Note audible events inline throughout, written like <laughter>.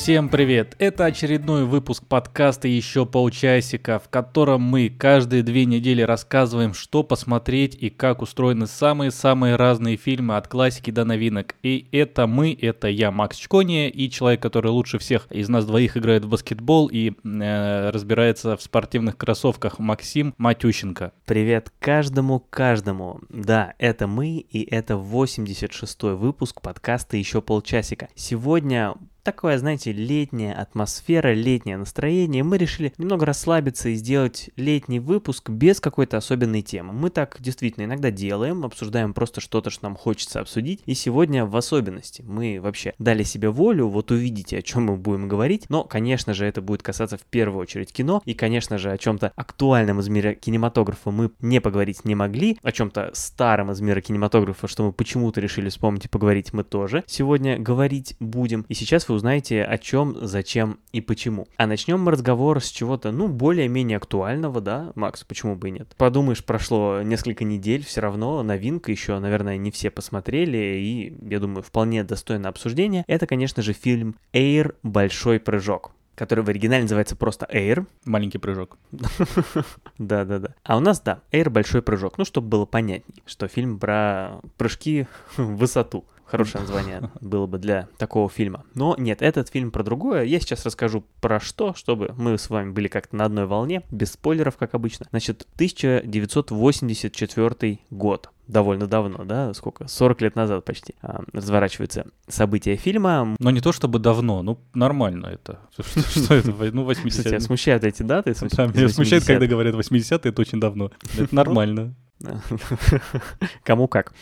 Всем привет! Это очередной выпуск подкаста «Еще полчасика», в котором мы каждые две недели рассказываем, что посмотреть и как устроены самые-самые разные фильмы от классики до новинок. И это мы, это я, Макс Чкония, и человек, который лучше всех из нас двоих играет в баскетбол и э, разбирается в спортивных кроссовках, Максим Матющенко. Привет каждому-каждому. Да, это мы, и это 86-й выпуск подкаста «Еще полчасика». Сегодня такое, знаете, летняя атмосфера, летнее настроение. Мы решили немного расслабиться и сделать летний выпуск без какой-то особенной темы. Мы так действительно иногда делаем, обсуждаем просто что-то, что нам хочется обсудить. И сегодня в особенности мы вообще дали себе волю, вот увидите, о чем мы будем говорить. Но, конечно же, это будет касаться в первую очередь кино. И, конечно же, о чем-то актуальном из мира кинематографа мы не поговорить не могли. О чем-то старом из мира кинематографа, что мы почему-то решили вспомнить и поговорить, мы тоже сегодня говорить будем. И сейчас вы узнаете о чем, зачем и почему. А начнем мы разговор с чего-то, ну, более-менее актуального, да, Макс, почему бы и нет. Подумаешь, прошло несколько недель, все равно новинка еще, наверное, не все посмотрели, и, я думаю, вполне достойно обсуждения. Это, конечно же, фильм «Эйр. Большой прыжок» который в оригинале называется просто Air. Маленький прыжок. <laughs> Да-да-да. А у нас, да, Air Большой прыжок. Ну, чтобы было понятней, что фильм про прыжки <laughs> в высоту. Хорошее название <laughs> было бы для такого фильма. Но нет, этот фильм про другое. Я сейчас расскажу про что, чтобы мы с вами были как-то на одной волне, без спойлеров, как обычно. Значит, 1984 год довольно давно, да, сколько, 40 лет назад почти, а, разворачиваются события фильма. Но не то чтобы давно, ну нормально это. <laughs> Что это, ну 80 Тебя смущают эти даты? Да, меня смущает, когда говорят 80 это очень давно. Это <laughs> нормально. <laughs> Кому как.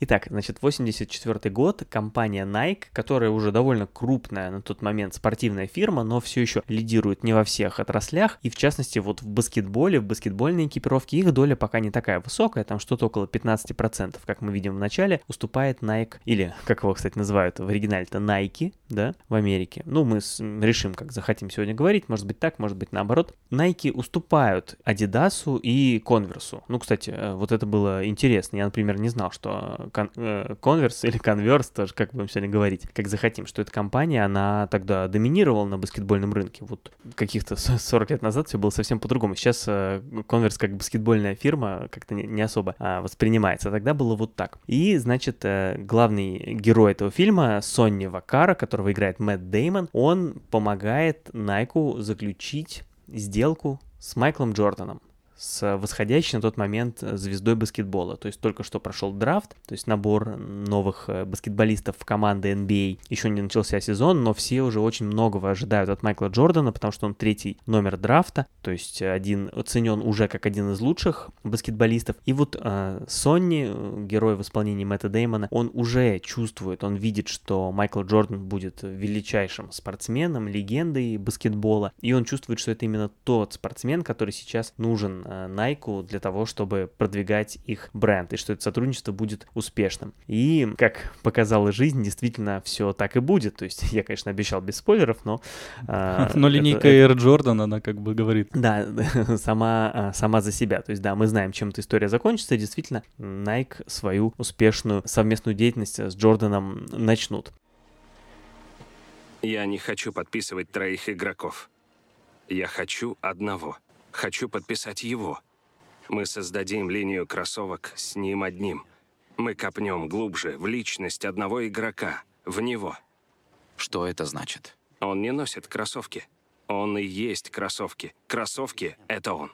Итак, значит, 84 год, компания Nike, которая уже довольно крупная на тот момент спортивная фирма, но все еще лидирует не во всех отраслях, и в частности вот в баскетболе, в баскетбольной экипировке их доля пока не такая высокая, там что-то около 15%, как мы видим в начале, уступает Nike, или как его, кстати, называют в оригинале-то Nike, да, в Америке. Ну, мы решим, как захотим сегодня говорить, может быть так, может быть наоборот. Nike уступают Adidas и Converse. Ну, кстати, э, вот вот это было интересно. Я, например, не знал, что э, Converse или Converse, тоже как будем сегодня говорить, как захотим, что эта компания, она тогда доминировала на баскетбольном рынке. Вот каких-то 40 лет назад все было совсем по-другому. Сейчас э, Converse как баскетбольная фирма как-то не особо а, воспринимается. Тогда было вот так. И, значит, э, главный герой этого фильма, Сонни Вакара, которого играет Мэтт Деймон, он помогает Найку заключить сделку с Майклом Джорданом с восходящей на тот момент звездой баскетбола. То есть только что прошел драфт, то есть набор новых э, баскетболистов в команды NBA. Еще не начался сезон, но все уже очень многого ожидают от Майкла Джордана, потому что он третий номер драфта, то есть один оценен уже как один из лучших баскетболистов. И вот э, Сонни, герой в исполнении Мэтта Деймона, он уже чувствует, он видит, что Майкл Джордан будет величайшим спортсменом, легендой баскетбола, и он чувствует, что это именно тот спортсмен, который сейчас нужен Э, Nike для того, чтобы продвигать их бренд, и что это сотрудничество будет успешным. И, как показала жизнь, действительно все так и будет. То есть <laughs> я, конечно, обещал без спойлеров, но... Э, <laughs> но линейка Air Jordan, она как бы говорит. Да, <laughs> сама, э, сама за себя. То есть, да, мы знаем, чем эта история закончится, и действительно, Nike свою успешную совместную деятельность с Джорданом начнут. Я не хочу подписывать троих игроков. Я хочу одного — Хочу подписать его. Мы создадим линию кроссовок с ним одним. Мы копнем глубже в личность одного игрока, в него. Что это значит? Он не носит кроссовки. Он и есть кроссовки. Кроссовки — это он.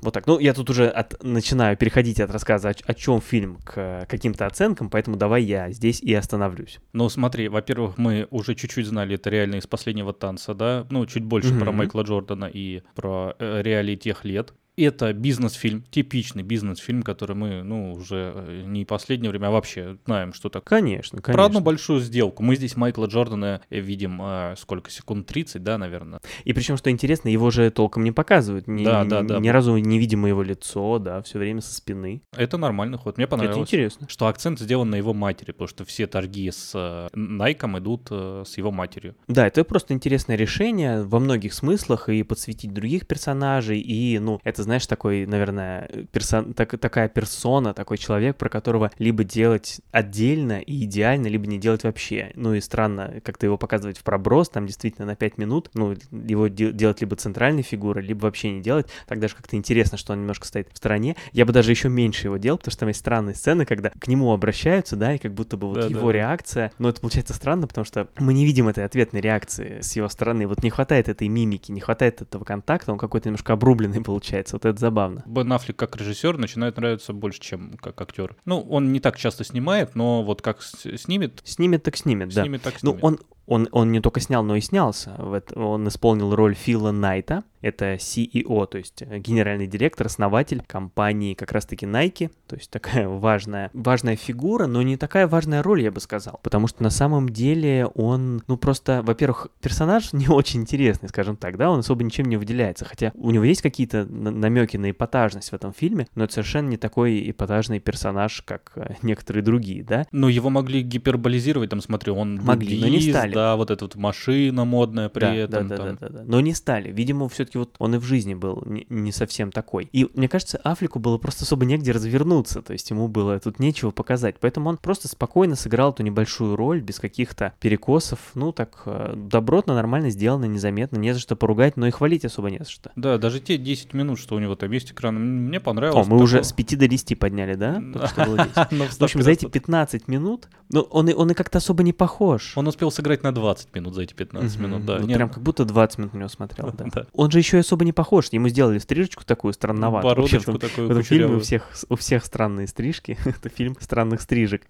Вот так. Ну, я тут уже от, начинаю переходить от рассказа, о, о чем фильм, к каким-то оценкам, поэтому давай я здесь и остановлюсь. Ну, смотри, во-первых, мы уже чуть-чуть знали это реально из последнего танца, да, ну, чуть больше mm-hmm. про Майкла Джордана и про э, реалии тех лет это бизнес-фильм, типичный бизнес-фильм, который мы, ну, уже э, не последнее время, а вообще знаем, что такое. Конечно, конечно. Про одну большую сделку. Мы здесь Майкла Джордана э, видим э, сколько секунд? 30, да, наверное. И причем, что интересно, его же толком не показывают. Ни, да, да, да. Ни разу не видим его лицо, да, все время со спины. Это нормальный ход. Мне понравилось. Это интересно. Что акцент сделан на его матери, потому что все торги с Найком идут с его матерью. Да, это просто интересное решение во многих смыслах и подсветить других персонажей, и, ну, это, знаешь, такой, наверное, персон... так, такая персона, такой человек, про которого либо делать отдельно и идеально, либо не делать вообще. Ну и странно как-то его показывать в проброс, там действительно на 5 минут, ну, его де- делать либо центральной фигурой, либо вообще не делать. Так даже как-то интересно, что он немножко стоит в стороне. Я бы даже еще меньше его делал, потому что там есть странные сцены, когда к нему обращаются, да, и как будто бы вот Да, его да. реакция. Но это получается странно, потому что мы не видим этой ответной реакции с его стороны. Вот не хватает этой мимики, не хватает этого контакта, он какой-то немножко обрубленный <laughs> получается. Вот это забавно. Бен Аффлек как режиссер начинает нравиться больше, чем как актер. Ну, он не так часто снимает, но вот как снимет, Снимет так снимет, да. снимет так Ну, снимет. он, он, он не только снял, но и снялся. Он исполнил роль Фила Найта. Это CEO, то есть э, генеральный директор, основатель компании как раз-таки Nike. То есть такая <laughs> важная, важная фигура, но не такая важная роль, я бы сказал. Потому что на самом деле он, ну просто, во-первых, персонаж <laughs> не очень интересный, скажем так, да, он особо ничем не выделяется. Хотя у него есть какие-то намеки на эпатажность в этом фильме, но это совершенно не такой эпатажный персонаж, как э, некоторые другие, да. Ну, его могли гиперболизировать, там, смотри, он Могли, но не стали. Да, вот эта вот машина модная при да, этом. да, да, там. да, да, да. Но не стали. Видимо, все-таки вот он и в жизни был не, не совсем такой. И мне кажется, Афлику было просто особо негде развернуться. То есть ему было тут нечего показать. Поэтому он просто спокойно сыграл эту небольшую роль, без каких-то перекосов. Ну, так э, добротно, нормально сделано, незаметно. Не за что поругать, но и хвалить особо не за что. Да, даже те 10 минут, что у него там есть экран, мне О, понравилось. мы уже Такое- с 5 до 10 подняли, да? Только что было <laughs> 10. Ну, В общем, за эти вставка 15 минут, ну, он и, он и как-то особо не похож. Он успел сыграть на 20 минут за эти 15 Мгм. минут, да. Вот Не, прям как будто 20 минут на него смотрел, <laughs> да. Да. Он же еще и особо не похож. Ему сделали стрижечку такую странноватую. Вообще бородочку этом, такую в этом фильме у всех, у всех странные стрижки. <laughs> Это фильм странных стрижек.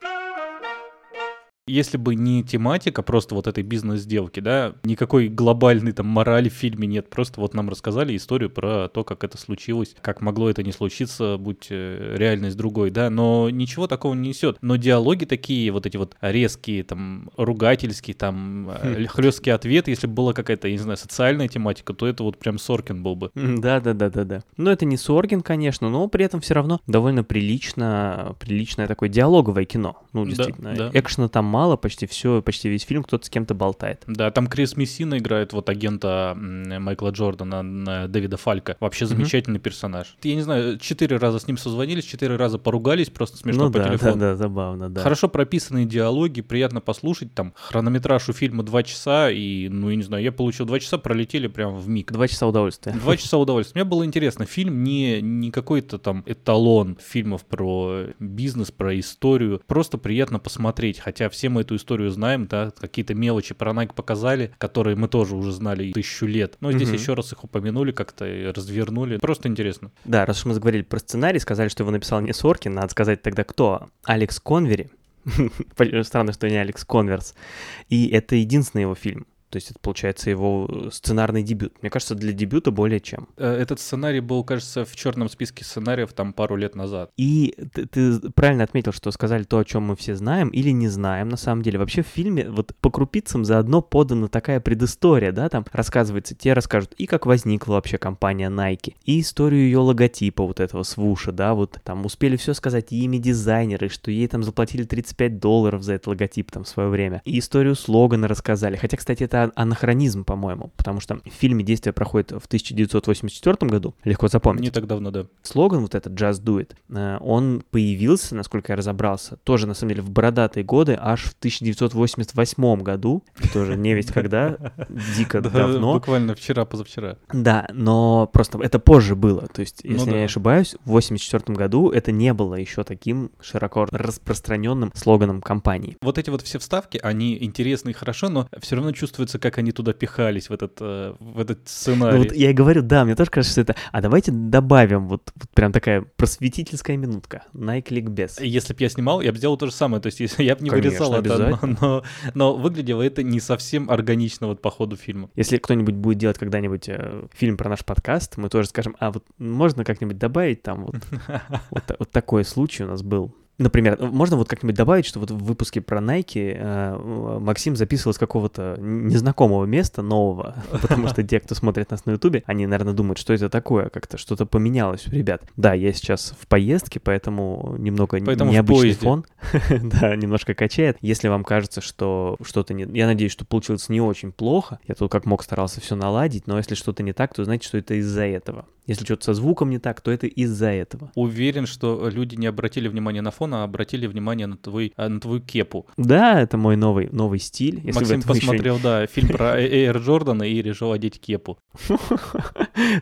Если бы не тематика, просто вот этой бизнес-сделки, да, никакой глобальной там морали в фильме нет, просто вот нам рассказали историю про то, как это случилось, как могло это не случиться, будь э, реальность другой, да, но ничего такого не несет. Но диалоги такие, вот эти вот резкие, там, ругательские, там, <laughs> Хм. хлесткие ответы, если бы была какая-то, я не знаю, социальная тематика, то это вот прям Соркин был бы. Да, да, да, да, да. Но это не Соргин, конечно, но при этом все равно довольно прилично, приличное такое диалоговое кино. Ну, Да, действительно. да. Экшена там мало, почти все, почти весь фильм кто-то с кем-то болтает. Да, там Крис Мессина играет вот агента Майкла Джордана, м, Дэвида Фалька. Вообще замечательный персонаж. Я не знаю, четыре раза с ним созвонились, четыре раза поругались, просто смешно ну по да, телефону. да, да, забавно, да. Хорошо прописанные диалоги, приятно послушать. Там хронометраж у фильма два часа, и, ну, я не знаю, я получил два часа, пролетели прям в миг. Два часа удовольствия. Два часа удовольствия. Мне было интересно. Фильм не, не какой-то там эталон фильмов про бизнес, про историю. Просто приятно посмотреть. Хотя все мы эту историю знаем, да, какие-то мелочи про Nike показали, которые мы тоже уже знали тысячу лет. Но здесь Мгм. еще раз их упомянули, как-то и развернули. Просто интересно. Да, раз уж мы заговорили про сценарий, сказали, что его написал не Соркин, надо сказать тогда кто? Алекс Конвери. <laughs> Странно, что не Алекс Конверс. И это единственный его фильм. То есть это, получается, его э, сценарный дебют. Мне кажется, для дебюта более чем. Э, Этот сценарий был, кажется, в черном списке сценариев там пару лет назад. И ты, ты правильно отметил, что сказали то, о чем мы все знаем или не знаем на самом деле. Вообще в фильме вот по крупицам заодно подана такая предыстория, да, там рассказывается, те расскажут и как возникла вообще компания Nike, и историю ее логотипа вот этого свуша, да, вот там успели все сказать, и имя дизайнера, и что ей там заплатили 35 долларов за этот логотип там в свое время, и историю слогана рассказали. Хотя, кстати, это анахронизм, по-моему, потому что в фильме действие проходит в 1984 году, легко запомнить Не так давно, да. слоган вот этот «Just Do It», э, он появился, насколько я разобрался, тоже, на самом деле, в бородатые годы, аж в 1988 году, тоже не весть когда, <laughs> дико Да, давно. Буквально вчера, позавчера. Да, но просто это позже было, то есть, Ну если я не ошибаюсь, в 1984 году это не было еще таким широко распространенным слоганом компании. Вот эти вот все вставки, они интересны и хорошо, но все равно чувствуется, как они туда пихались, в этот, э, в этот Ну сценарий. вот я и говорю, да, мне тоже кажется, что это... А давайте добавим вот, вот прям такая просветительская минутка. Nike ликбез. Если бы я снимал, я бы сделал то же самое. То есть, если я бы не Конечно, вырезал это, но, но, но выглядело это не совсем органично вот по ходу фильма. Если кто-нибудь будет делать когда-нибудь э, фильм про наш подкаст, мы тоже скажем, а вот можно как-нибудь добавить там вот, <laughs> вот такой случай у нас был. Например, можно вот как-нибудь добавить, что вот в выпуске про Nike э, Максим записывал с какого-то незнакомого места нового, <laughs> потому что те, кто смотрит нас на Ютубе, они, наверное, думают, что это такое, как-то что-то поменялось у ребят. Да, я сейчас в поездке, поэтому немного Поэтому необычный фон. <laughs> да, немножко качает. Если вам кажется, что что-то не... Я надеюсь, что получилось не очень плохо. Я тут как мог старался все наладить, но если что-то не так, то знаете, что это из-за этого. Если что-то со звуком не так, то это из-за этого. Уверен, что люди не обратили внимания на фон, а обратили внимание на, твой, а, на твою кепу. Да, это мой новый, новый стиль. Если Максим посмотрел, еще... да, фильм про Эйр Джордана и решил одеть кепу. <laughs>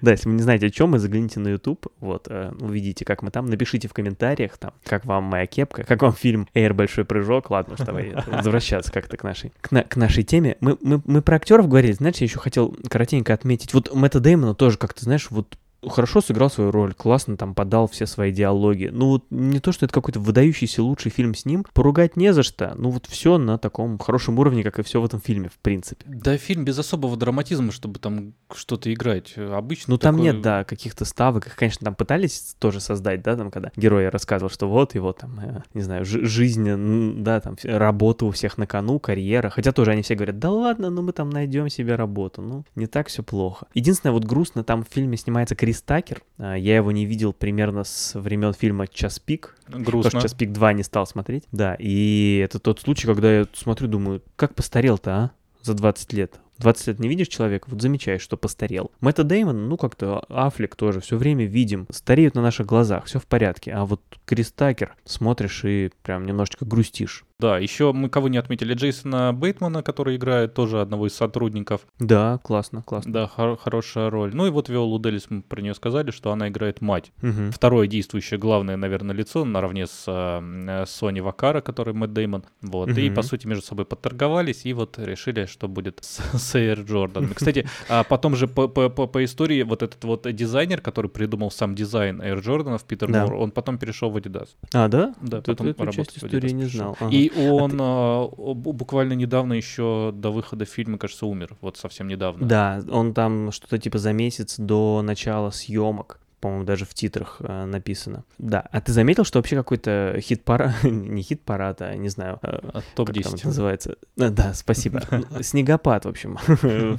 Да, если вы не знаете, о чем мы, загляните на YouTube, вот, э, увидите, как мы там. Напишите в комментариях, там, как вам моя кепка, как вам фильм Эйр Большой прыжок. Ладно, уж давай <laughs> возвращаться как-то к нашей, к, на, к нашей теме. Мы, мы, мы про актеров говорили, знаешь, я еще хотел коротенько отметить. Вот Мэтта Дэймона тоже как-то, знаешь, вот хорошо сыграл свою роль, классно там подал все свои диалоги. Ну вот не то, что это какой-то выдающийся лучший фильм с ним, поругать не за что. Ну вот все на таком хорошем уровне, как и все в этом фильме, в принципе. Да, фильм без особого драматизма, чтобы там что-то играть. Обычно Ну такой... там нет, да, каких-то ставок. Их, конечно, там пытались тоже создать, да, там, когда герой рассказывал, что вот его там, э, не знаю, жизнь, да, там, работа у всех на кону, карьера. Хотя тоже они все говорят, да ладно, ну мы там найдем себе работу. Ну, не так все плохо. Единственное, вот грустно, там в фильме снимается Крис Такер. А, я его не видел примерно с времен фильма «Час пик». Грустно. Потому что «Час пик 2» не стал смотреть. Да, и это тот случай, когда я смотрю, думаю, как постарел-то, а? За 20 лет. 20 лет не видишь человека, вот замечаешь, что постарел. Мэтта Деймон, ну как-то Аффлек тоже, все время видим, стареют на наших глазах, все в порядке. А вот Крис Такер смотришь и прям немножечко грустишь. Да, еще мы кого не отметили, Джейсона Бейтмана, который играет тоже одного из сотрудников. Да, классно, классно. Да, хор- хорошая роль. Ну и вот Виолу Делис мы про нее сказали, что она играет мать. Угу. Второе действующее, главное, наверное, лицо наравне с э, Сони Вакара, который Мэтт Деймон. Вот, угу. и по сути между собой подторговались и вот решили, что будет с, <laughs> с Эйр Джордан. Кстати, а потом же по, по, по, по истории вот этот вот дизайнер, который придумал сам дизайн Эйр Джорданов, Питер да. Мур, он потом перешел в Adidas. А, да? Да, потом эту часть истории не знал. Ага. И и он а ты... буквально недавно еще до выхода фильма, кажется, умер. Вот совсем недавно. Да, он там что-то типа за месяц до начала съемок по-моему, даже в титрах э, написано. Да, а ты заметил, что вообще какой-то хит-парад, <laughs> не хит-парад, а не знаю, э, а, топ-10 называется. А, да, спасибо. <laughs> Снегопад, в общем,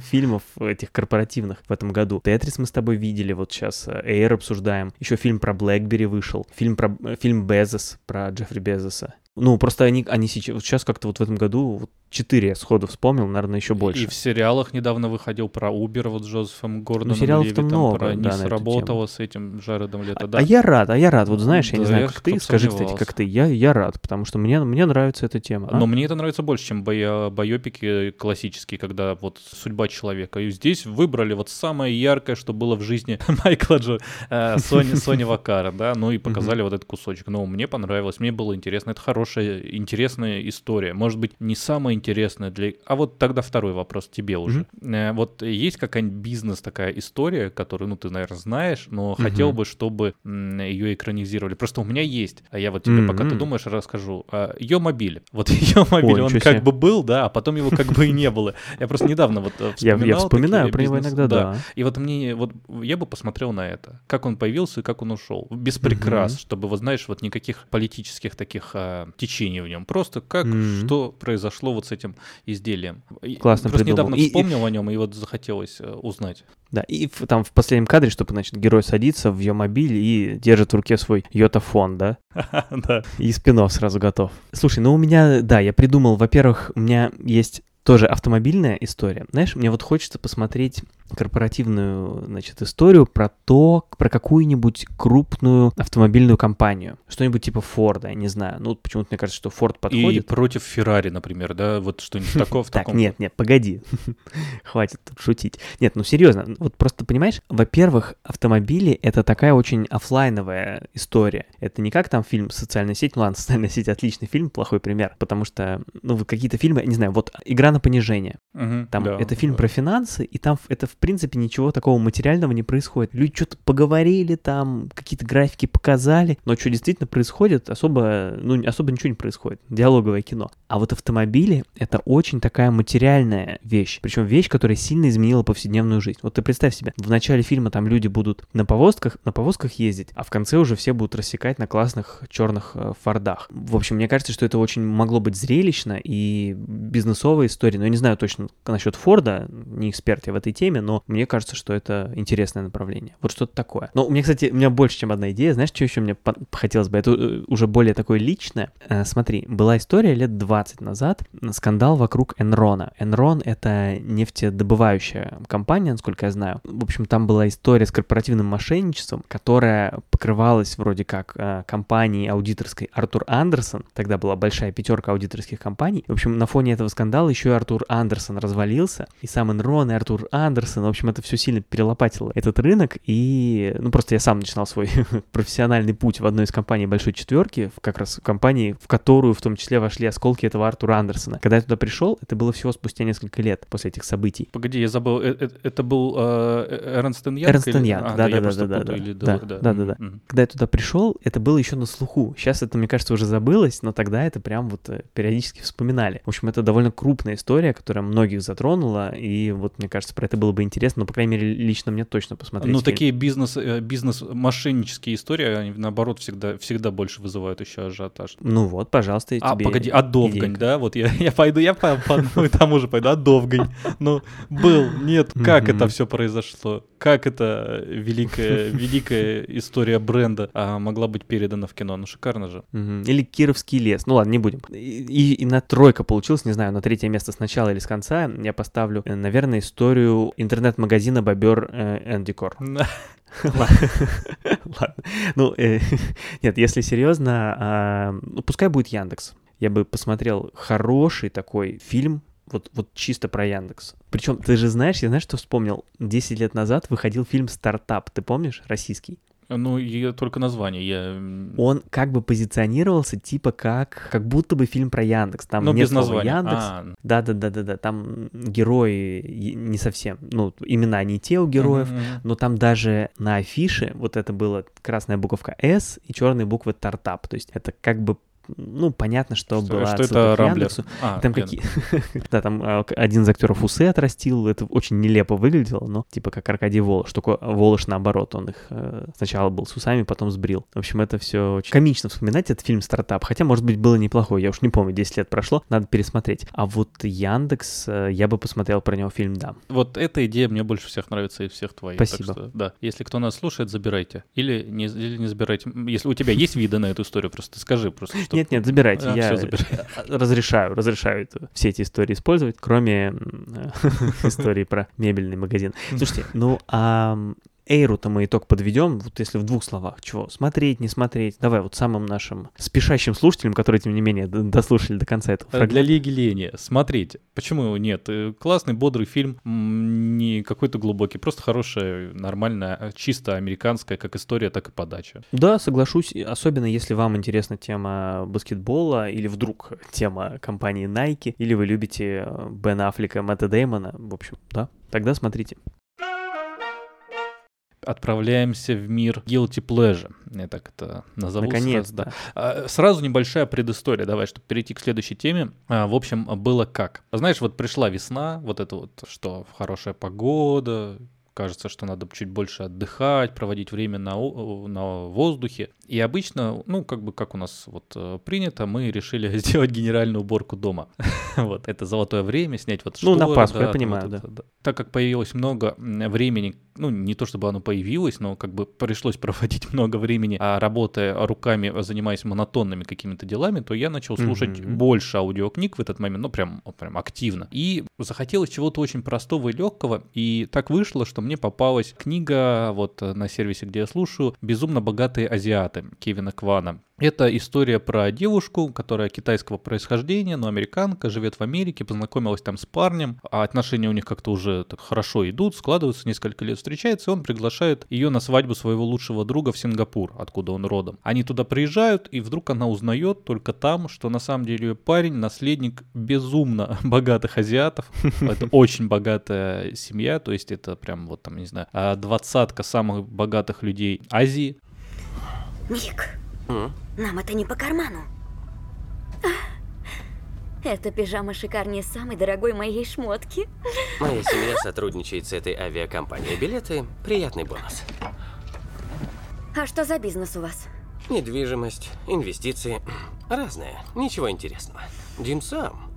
<laughs> фильмов этих корпоративных в этом году. Тетрис мы с тобой видели, вот сейчас Эйр обсуждаем. Еще фильм про Блэкбери вышел, фильм про фильм Безос, про Джеффри Безоса. Ну, просто они, они сейчас, сейчас как-то вот в этом году вот четыре сходу вспомнил, наверное, еще больше. И в сериалах недавно выходил про Uber вот с Джозефом Гордоном. Ну, сериалов там много, про да, не сработало с этим Джаредом Лето, да. А я рад, а я рад. Вот знаешь, я не знаю, как ты, скажи, кстати, как ты. Я, я рад, потому что мне, мне нравится эта тема. А? Но мне это нравится больше, чем боя, байопики классические, когда вот судьба человека. И здесь выбрали вот самое яркое, что было в жизни <laughs> Майкла Джо, э, Сони, <laughs> Сони Вакара, да, ну и показали вот этот кусочек. Ну, мне понравилось, мне было интересно. Это хорошая, интересная история. Может быть, не самая интересная для... А вот тогда второй вопрос тебе уже. Mm-hmm. Вот есть какая-нибудь бизнес такая история, которую, ну, ты, наверное, знаешь, но mm-hmm. хотел бы, чтобы ее экранизировали. Просто у меня есть, а я вот тебе, mm-hmm. пока ты думаешь, расскажу. А, ее мобиль. <laughs> Вот ее мобиль, он как бы был, да, а потом его как бы и не было. Я просто недавно вот <laughs> вспоминал. Я вспоминаю про него иногда, да. И вот мне, вот я бы посмотрел на это. Как он появился и как он ушел. Без прикрас, чтобы, вот знаешь, вот никаких политических таких а, течений в нем просто как, что произошло вот с этим изделием. Классно Просто придумал. недавно и, вспомнил и... о нем, и вот захотелось э, узнать. Да, и в, там в последнем кадре, чтобы, значит, герой садится в ее мобиль и держит в руке свой йотафон, да? <laughs> Да. И спинов сразу готов. Слушай, ну у меня, да, я придумал, во-первых, у меня есть тоже автомобильная история. Знаешь, мне вот хочется посмотреть корпоративную, значит, историю про то, про какую-нибудь крупную автомобильную компанию. Что-нибудь типа Форда, я не знаю. Ну, почему-то мне кажется, что Форд подходит. И против Феррари, например, да? Вот что-нибудь <laughs> такое в таком... Так, нет, нет, погоди. <laughs> Хватит шутить. Нет, ну серьезно, вот просто понимаешь, во-первых, автомобили — это такая очень офлайновая история. Это не как там фильм «Социальная сеть». Ну ладно, «Социальная сеть» — отличный фильм, плохой пример, потому что, ну, какие-то фильмы, не знаю, вот «Игра на понижение». Там это фильм про финансы, и там это в принципе ничего такого материального не происходит. Люди что-то поговорили там, какие-то графики показали, но что действительно происходит, особо, ну, особо ничего не происходит. Диалоговое кино. А вот автомобили — это очень такая материальная вещь. Причем вещь, которая сильно изменила повседневную жизнь. Вот ты представь себе, в начале фильма там люди будут на повозках, на повозках ездить, а в конце уже все будут рассекать на классных черных э, фордах. В общем, мне кажется, что это очень могло быть зрелищно и бизнесовая история истории, но я не знаю точно насчет Форда, не эксперт я в этой теме, но мне кажется, что это интересное направление. Вот что-то такое. Но у меня, кстати, у меня больше, чем одна идея. Знаешь, что еще мне хотелось бы? Это э, уже более такое личное. Э, смотри, была история лет 20 назад, скандал вокруг Энрона. Энрон — это нефтедобывающая компания, насколько я знаю. В общем, там была история с корпоративным мошенничеством, которая покрывалась вроде как э, компанией аудиторской Артур Андерсон. Тогда была большая пятерка аудиторских компаний. В общем, на фоне этого скандала еще и Артур Андерсон развалился, и сам Энрон, и Артур Андерсон. В общем, это все сильно перелопатило этот рынок, и, ну, просто я сам начинал свой <laughs> профессиональный путь в одной из компаний Большой Четверки, как раз в компании, в которую в том числе вошли осколки этого Артура Андерсона. Когда я туда пришел, это было всего спустя несколько лет после этих событий. Погоди, я забыл, это, это был э, Эрнстен Янг? Эрнстен Янг, а, да, да, да, да, да, да, или... да, да, да, да, да. Mm-hmm. Когда я туда пришел, это было еще на слуху. Сейчас это, мне кажется, уже забылось, но тогда это прям вот э, периодически вспоминали. В общем, это довольно крупная история, которая многих затронула, и вот мне кажется, про это было бы интересно, но, по крайней мере, лично мне точно посмотреть. Ну, такие бизнес, э, бизнес-мошеннические истории, они, наоборот, всегда, всегда больше вызывают еще ажиотаж. Ну вот, пожалуйста, А, погоди, а Довгань, да? Вот я, я пойду, я по, по тому же пойду, а Довгань? Ну, был, нет, как это все произошло? Как это великая, <laughs> великая история бренда а, могла быть передана в кино? Ну, шикарно же. Или Кировский лес. Ну ладно, не будем. И, и на тройка получилось, не знаю, на третье место сначала или с конца. Я поставлю, э, наверное, историю интернет-магазина Бобер э, Декор. <laughs> <laughs> Ладно. Ну, э, нет, если серьезно, а, ну, пускай будет Яндекс. Я бы посмотрел хороший такой фильм, вот, вот чисто про Яндекс. Причем, ты же знаешь, я знаешь, что вспомнил? Десять лет назад выходил фильм «Стартап», ты помнишь, российский? Ну, и только название. Я... Он как бы позиционировался типа как, как будто бы фильм про Яндекс. Там Но нет без названия. Яндекс. А. Да, да, да, да, да. Там герои не совсем, ну имена не те у героев, uh-huh. но там даже на афише вот это было красная буковка S и черные буквы Тартап. То есть это как бы ну, понятно, что, что была что это Рамблер. А, там какие... <laughs> да, там а, один из актеров усы отрастил, это очень нелепо выглядело, но типа как Аркадий Волош, только Волош наоборот, он их э, сначала был с усами, потом сбрил. В общем, это все очень комично вспоминать, этот фильм «Стартап», хотя, может быть, было неплохой, я уж не помню, 10 лет прошло, надо пересмотреть. А вот Яндекс, э, я бы посмотрел про него фильм, да. Вот эта идея мне больше всех нравится из всех твоих. Спасибо. Что, да, если кто нас слушает, забирайте. Или не, или не забирайте. Если у тебя есть виды на эту историю, просто скажи, просто что нет, нет, забирайте. А, я <laughs> разрешаю, разрешаю это, все эти истории использовать, кроме <laughs> истории про мебельный магазин. Слушайте, ну а Эйру-то мы итог подведем, вот если в двух словах, чего, смотреть, не смотреть. Давай вот самым нашим спешащим слушателям, которые, тем не менее, дослушали до конца этого фрагмента. Для Лиги Лени, смотреть. Почему нет? Э, классный, бодрый фильм, не какой-то глубокий, просто хорошая, нормальная, чисто американская, как история, так и подача. Да, соглашусь, особенно если вам интересна тема баскетбола или вдруг тема компании Nike, или вы любите э, Бен Аффлека, Мэтта Деймона, в общем, да, тогда смотрите отправляемся в мир guilty pleasure. Я так это назову. Наконец, сразу, да. А, сразу небольшая предыстория, давай, чтобы перейти к следующей теме. А, в общем, было как. Знаешь, вот пришла весна, вот это вот, что хорошая погода, кажется, что надо чуть больше отдыхать, проводить время на, на воздухе. И обычно, ну, как бы как у нас вот э, принято, мы решили <laughs> сделать генеральную уборку дома. <laughs> вот, это золотое время, снять вот шторы. Ну, на Пасху, да, я понимаю, вот да. да. Так как появилось много времени, ну, не то чтобы оно появилось, но как бы пришлось <laughs> проводить много времени, а работая руками, занимаясь монотонными какими-то делами, то я начал слушать mm-hmm. больше аудиокниг в этот момент, ну, прям, прям активно. И захотелось чего-то очень простого и легкого, и так вышло, что мне попалась книга вот на сервисе, где я слушаю, «Безумно богатые азиаты» Кевина Квана. Это история про девушку, которая китайского происхождения, но американка, живет в Америке, познакомилась там с парнем, а отношения у них как-то уже так хорошо идут, складываются, несколько лет встречаются, и он приглашает ее на свадьбу своего лучшего друга в Сингапур, откуда он родом. Они туда приезжают, и вдруг она узнает только там, что на самом деле ее парень наследник безумно <laughs> богатых азиатов. Это очень богатая семья, то есть это прям вот там, не знаю, а, двадцатка самых богатых людей Азии. Ник, mm? нам это не по карману. Эта пижама шикарнее самой дорогой моей шмотки. Моя семья сотрудничает с этой авиакомпанией. Билеты – приятный бонус. А что за бизнес у вас? Недвижимость, инвестиции. Разные. Ничего интересного. Дин сам.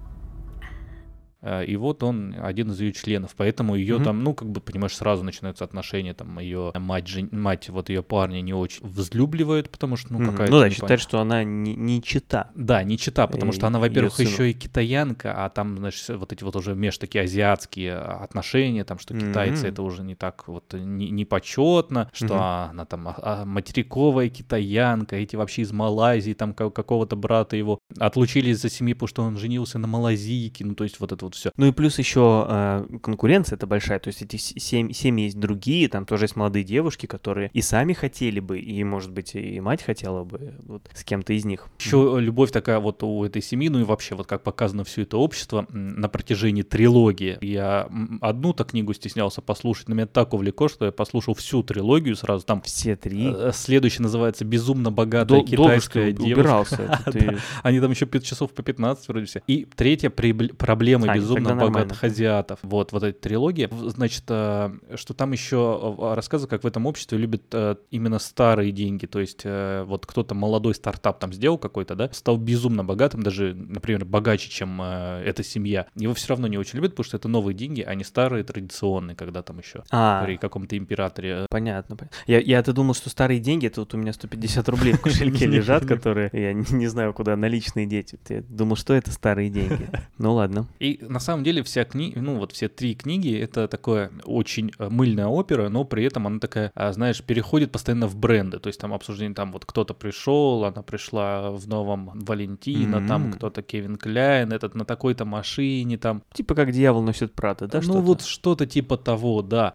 Э, И вот он один из ее членов, поэтому ее Мгм. там, ну, как бы, понимаешь, сразу начинаются отношения, там, ее мать, жен- мать вот ее парня не очень взлюбливает, потому что, ну, Мгм. какая-то... Ну да, считает, что она не, не чита. Да, не чита, потому что И она, её во-первых, еще и китаянка, а там, значит, вот эти вот уже меж такие азиатские отношения, там, что китайцы Мгм. это уже не так вот не, не почетно, что Мгм. она там а- а, материковая китаянка, эти вообще из Малайзии, там ка- какого-то брата его отлучили из-за семьи, потому что он женился на малазийке, ну, то есть вот это вот все. Ну и плюс еще э, конкуренция это большая, то есть эти семь- семьи есть другие, там тоже есть молодые девушки, которые и сами хотели бы, и, может быть, и мать хотела бы вот с кем-то из них. Еще любовь такая вот у этой семьи, ну и вообще вот как показано все это общество на протяжении трилогии. Я одну-то книгу стеснялся послушать, но меня так увлекло, что я послушал всю трилогию сразу. Там Все три. э, следующий называется «Безумно богатая Дол- китайская девушка». убирался. <laughs> ты- Они там еще 5 часов по 15 вроде все. И третья проблема А, безумно тогда нормально. богатых азиатов. Вот, вот эта трилогия. Значит, э, что там еще э, рассказывают, как в этом обществе любят э, именно старые деньги. То есть вот кто-то молодой стартап там сделал какой-то, да, стал безумно богатым, даже, например, богаче, чем эта семья. Его все равно не очень любят, потому что это новые деньги, а не старые традиционные, когда там еще А, при каком-то императоре. понятно. пон- Я, я-то думал, что старые деньги, это вот у меня 150 рублей в <laughs> кошельке лежат, которые я не, знаю, куда наличные. Вот Я думал, что это старые деньги. Ну ладно. И на самом деле вся книга, ну вот все три книги, это такое очень э, мыльная опера, но при этом она такая, а, знаешь, переходит постоянно в бренды. То есть там обсуждение, там вот кто-то пришел, она пришла в новом Валентина, там М. кто-то Кевин Кляйн, этот на такой-то машине, там. Типа как дьявол носит Прада, да? ну что-то? вот что-то типа того, да.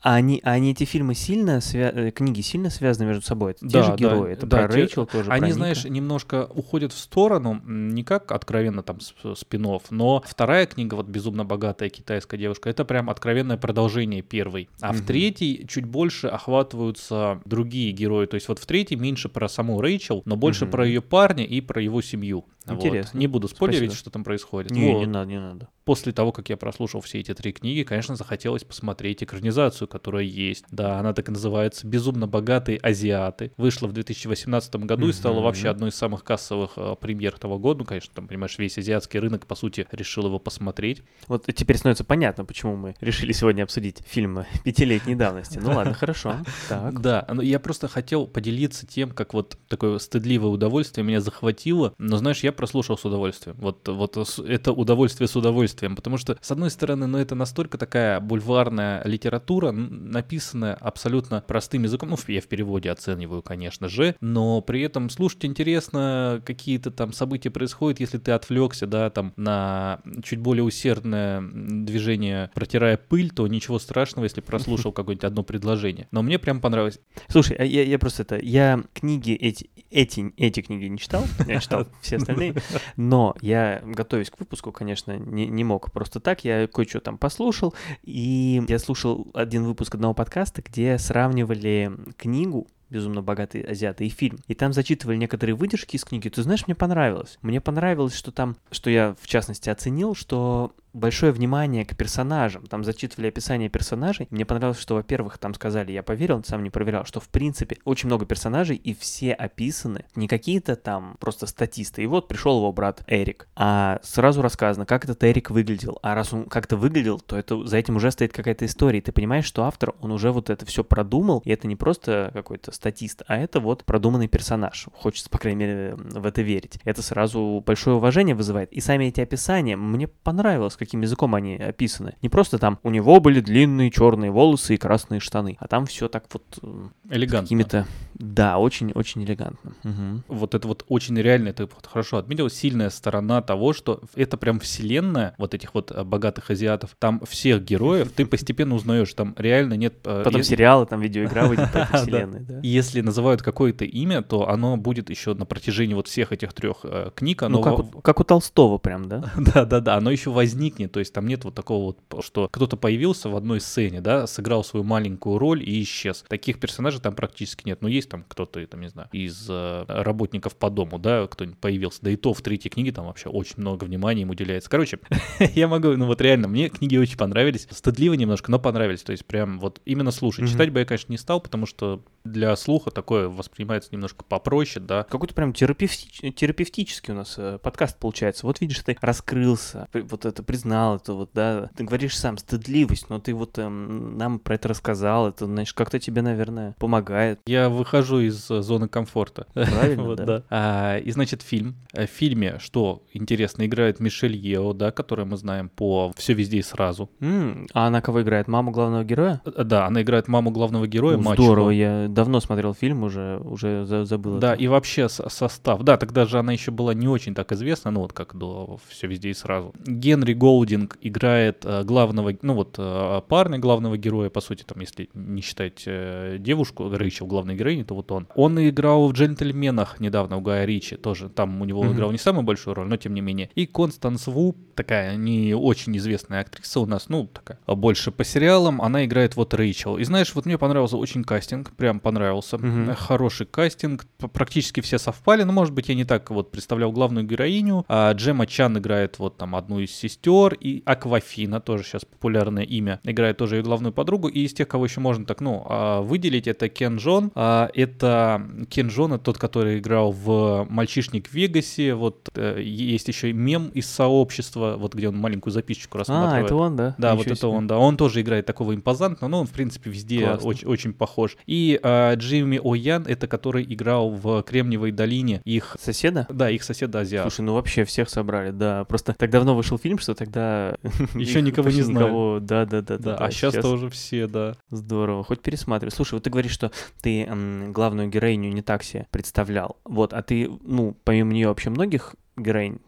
А они, а они эти фильмы сильно, свя- э, книги сильно связаны между собой? Это те Да, же да, герои, это да, про те- Рэйчел тоже, Они, про знаешь, немножко уходят в сторону, не как откровенно там спин но вторая книга, вот «Безумно богатая китайская девушка», это прям откровенное продолжение первой. А в Мгм. третьей чуть больше охватываются другие герои. То есть вот в третьей меньше про саму Рэйчел, но больше Мгм. про ее парня и про его семью. Вот. Интересно. Не буду спойлерить, Спасибо. что там происходит. Не, Вот. не надо, не надо. После того, как я прослушал все эти три книги, конечно, захотелось посмотреть экранизацию, которая есть. Да, она так и называется «Безумно богатые азиаты». Вышла в 2018 году и стала вообще одной из самых кассовых э, премьер того года. Ну, конечно, там, понимаешь, весь азиатский рынок, по сути, решил его посмотреть. Вот теперь становится понятно, почему мы решили сегодня обсудить фильм пятилетней давности. Ну ладно, хорошо. <laughs> Да, я просто хотел поделиться тем, как вот такое стыдливое удовольствие меня захватило. Но, знаешь, я прослушал с удовольствием. Вот, вот это удовольствие с удовольствием. Потому что, с одной стороны, ну, это настолько такая бульварная литература, написанная абсолютно простым языком. Ну, я в переводе оцениваю, конечно же. Но при этом слушать интересно, какие-то там события происходят, если ты отвлекся, да, там, на чуть более усердное движение, протирая пыль, то ничего страшного, если прослушал <laughs> какое-нибудь одно предложение. Но мне прям понравилось. Слушай, а я, я просто это, я книги эти, эти, эти книги не читал, я читал <laughs> все остальные, но я, готовясь к выпуску, конечно, не, не мог просто так, я кое-что там послушал, и я слушал один выпуск одного подкаста, где сравнивали книгу безумно богатые азиаты и фильм. И там зачитывали некоторые выдержки из книги. Ты знаешь, мне понравилось. Мне понравилось, что там, что я в частности оценил, что большое внимание к персонажам. Там зачитывали описание персонажей. Мне понравилось, что, во-первых, там сказали, я поверил, сам не проверял, что в принципе очень много персонажей и все описаны. Не какие-то там просто статисты. И вот пришел его брат Эрик. А сразу рассказано, как этот Эрик выглядел. А раз он как-то выглядел, то это за этим уже стоит какая-то история. И ты понимаешь, что автор, он уже вот это все продумал. И это не просто какой-то статист, а это вот продуманный персонаж. Хочется, по крайней мере, в это верить. Это сразу большое уважение вызывает. И сами эти описания, мне понравилось, каким языком они описаны. Не просто там у него были длинные черные волосы и красные штаны, а там все так вот э, Элегантно. какими-то... Да, очень-очень элегантно. Мгм. Вот это вот очень реально, ты вот хорошо отметил, сильная сторона того, что это прям вселенная вот этих вот э, богатых азиатов. Там всех героев ты постепенно узнаешь, там реально нет... э, Потом если- сериалы, там видеоигра выйдет по <laughs> этой вселенной, да? Если называют какое-то имя, то оно будет еще на протяжении вот всех этих трех книг. Ну, как у, как у Толстого прям, да? <laughs> Да, да, да, оно еще возникнет, то есть там нет вот такого вот, что кто-то появился в одной сцене, да, сыграл свою маленькую роль и исчез. Таких персонажей там практически нет. Ну, есть там кто-то, там, не знаю, из э, работников по дому, да, кто-нибудь появился. Да и то в третьей книге там вообще очень много внимания им уделяется. Короче, <laughs> я могу, ну вот реально, мне книги очень понравились. Стыдливо немножко, но понравились. То есть прям вот именно слушать. Мгм. Читать бы я, конечно, не стал, потому что для слуха такое воспринимается немножко попроще, да. Какой-то прям терапевти- терапевтический у нас э, подкаст получается. Вот видишь, ты раскрылся, вот это признал это вот, да. Ты говоришь сам, стыдливость, но ты вот эм, нам про это рассказал, это, значит, как-то тебе, наверное, помогает. Я выхожу из э, зоны комфорта. Правильно, <laughs> Вот, да. да. А, и значит, фильм. Э, В фильме, что интересно, играет Мишель Ео, да, которую мы знаем по «Все везде и сразу». М, а она кого играет? Маму главного героя? Э, Да, она играет маму главного героя, Ну, мачеху. Здорово, я давно смотрел фильм, уже, уже за- забыл. Да, это. и вообще со- состав. Да, тогда же она еще была не очень так известна, ну вот как до все везде и сразу. Генри Голдинг играет э, главного, ну вот э, парня главного героя, по сути, там, если не считать э, девушку, Рэйчел, главной героини, то вот он. Он играл в «Джентльменах» недавно у Гая Ричи, тоже там у него Мгм. играл не самую большую роль, но тем не менее. И Констанс Ву, такая не очень известная актриса у нас, ну, такая, больше по сериалам, она играет вот Рэйчел. И знаешь, вот мне понравился очень кастинг, прям понравился. Э, Хороший кастинг, практически все совпали, но, может быть, я не так вот представлял главную героиню. А Джема Чан играет вот там одну из сестер, и Аквафина, тоже сейчас популярное имя, играет тоже ее главную подругу. И из тех, кого еще можно так, ну, а, выделить, это Кен Джон. А, Это Кен Джон, это тот, который играл в «Мальчишник в Вегасе». Вот э, есть еще и мем из сообщества, вот где он маленькую записочку А, рассматривает. это он, да? Да, Ничего вот это себе. он, да. Он тоже играет такого импозантного, но он, в принципе, везде Классно. очень, очень похож. И а, Джимми О'Ян, это который играл в Кремниевой долине. Их, Соседа? да, их соседа азиат. Слушай, ну вообще всех собрали, да. Просто так давно вышел фильм, что тогда... <laughs> Еще никого не знаю. Да, да, да. да, а сейчас тоже все, да. Здорово, хоть пересматривай. Слушай, вот ты говоришь, что ты главную героиню не так себе представлял. Вот, а ты, ну, помимо нее вообще многих героинь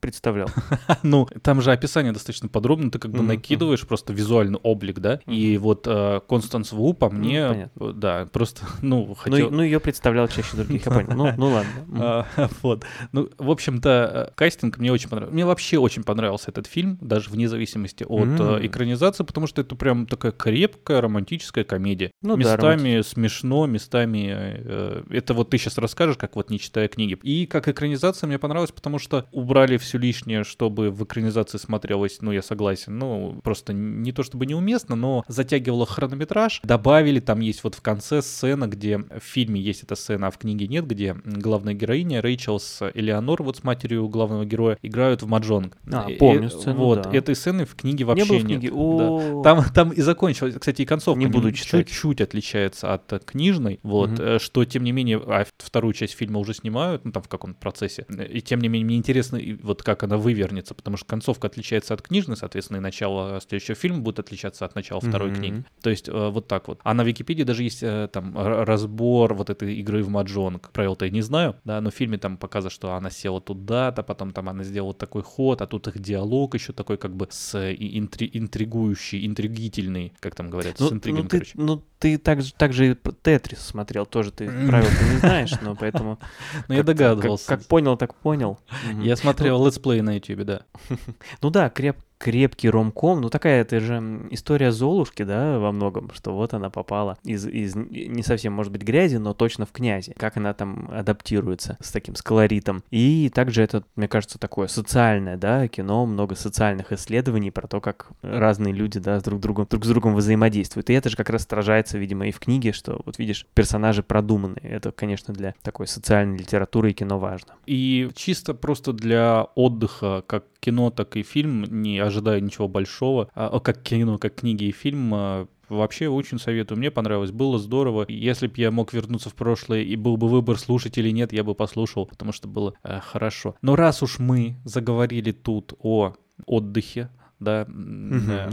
представлял? <laughs> Ну, там же описание достаточно подробно, ты как бы накидываешь просто визуальный облик, да. И вот э, Констанс Ву по мне, э, да, просто, <laughs> ну, Ну, хотел... ну, ее представлял чаще других, я понял. Ну, ну ладно. <laughs> А, вот. Ну, в общем-то, э, кастинг мне очень понравился. Мне вообще очень понравился этот фильм, даже вне зависимости от экранизации, потому что это прям такая крепкая романтическая комедия. Ну местами смешно, местами... это вот ты сейчас расскажешь, как вот не читая книги. И как экранизация мне понравилось, потому что убрали все лишнее, чтобы в экранизации смотрелось, ну, я согласен, ну, просто не то чтобы неуместно, но затягивало хронометраж. Добавили, там есть вот в конце сцена, где в фильме есть эта сцена, а в книге нет, где главная героиня Рэйчел с Элеонор, вот с матерью главного героя, играют в маджонг. А, Э, помню э, сцену, Вот, да. этой сцены в книге вообще Не было в нет. книге? Да. Там, там и закончилось. Кстати, и концовка Не буду читать. чуть-чуть отличается от книжной, вот, э, что, тем не менее, а вторую часть фильма уже снимают, ну, там, в каком-то процессе, и, тем не менее, мне интересно, и вот как она вывернется, потому что концовка отличается от книжной, соответственно, и начало следующего фильма будет отличаться от начала второй Мгм. книги. То есть, э, вот так вот. А на Википедии даже есть э, там разбор вот этой игры в маджонг. Правил-то я не знаю, да, но в фильме там показано, что она села туда-то, потом там она сделала такой ход, а тут их диалог еще такой как бы с интри- интригующий, интригительный, как там говорят, Ну, с интригами, ну, ты, короче. ну, ты так, же- так же и Тетрис смотрел, тоже ты правил не <laughs> знаешь, но поэтому... <laughs> Ну, я догадывался. Как, как понял, так понял. Я смотрел летсплей на YouTube, да. <laughs> Ну да, креп, крепкий ромком. Ну такая, это же история Золушки, да, во многом, что вот она попала из, из не совсем, может быть, грязи, но точно в князи. Как она там адаптируется с таким, с колоритом. И также это, мне кажется, такое социальное, да, кино, много социальных исследований про то, как разные люди, да, друг, другом, друг с другом взаимодействуют. И это же как раз отражается, видимо, и в книге, что, вот видишь, персонажи продуманные. Это, конечно, для такой социальной литературы и кино важно. И чисто просто для отдыха, как кино, так и фильм, не ожидая ничего большого, а, как кино, как книги и фильм, а, Вообще очень советую. Мне понравилось, было здорово. Если бы я мог вернуться в прошлое и был бы выбор слушать или нет, я бы послушал, потому что было э, хорошо. Но раз уж мы заговорили тут о отдыхе, да,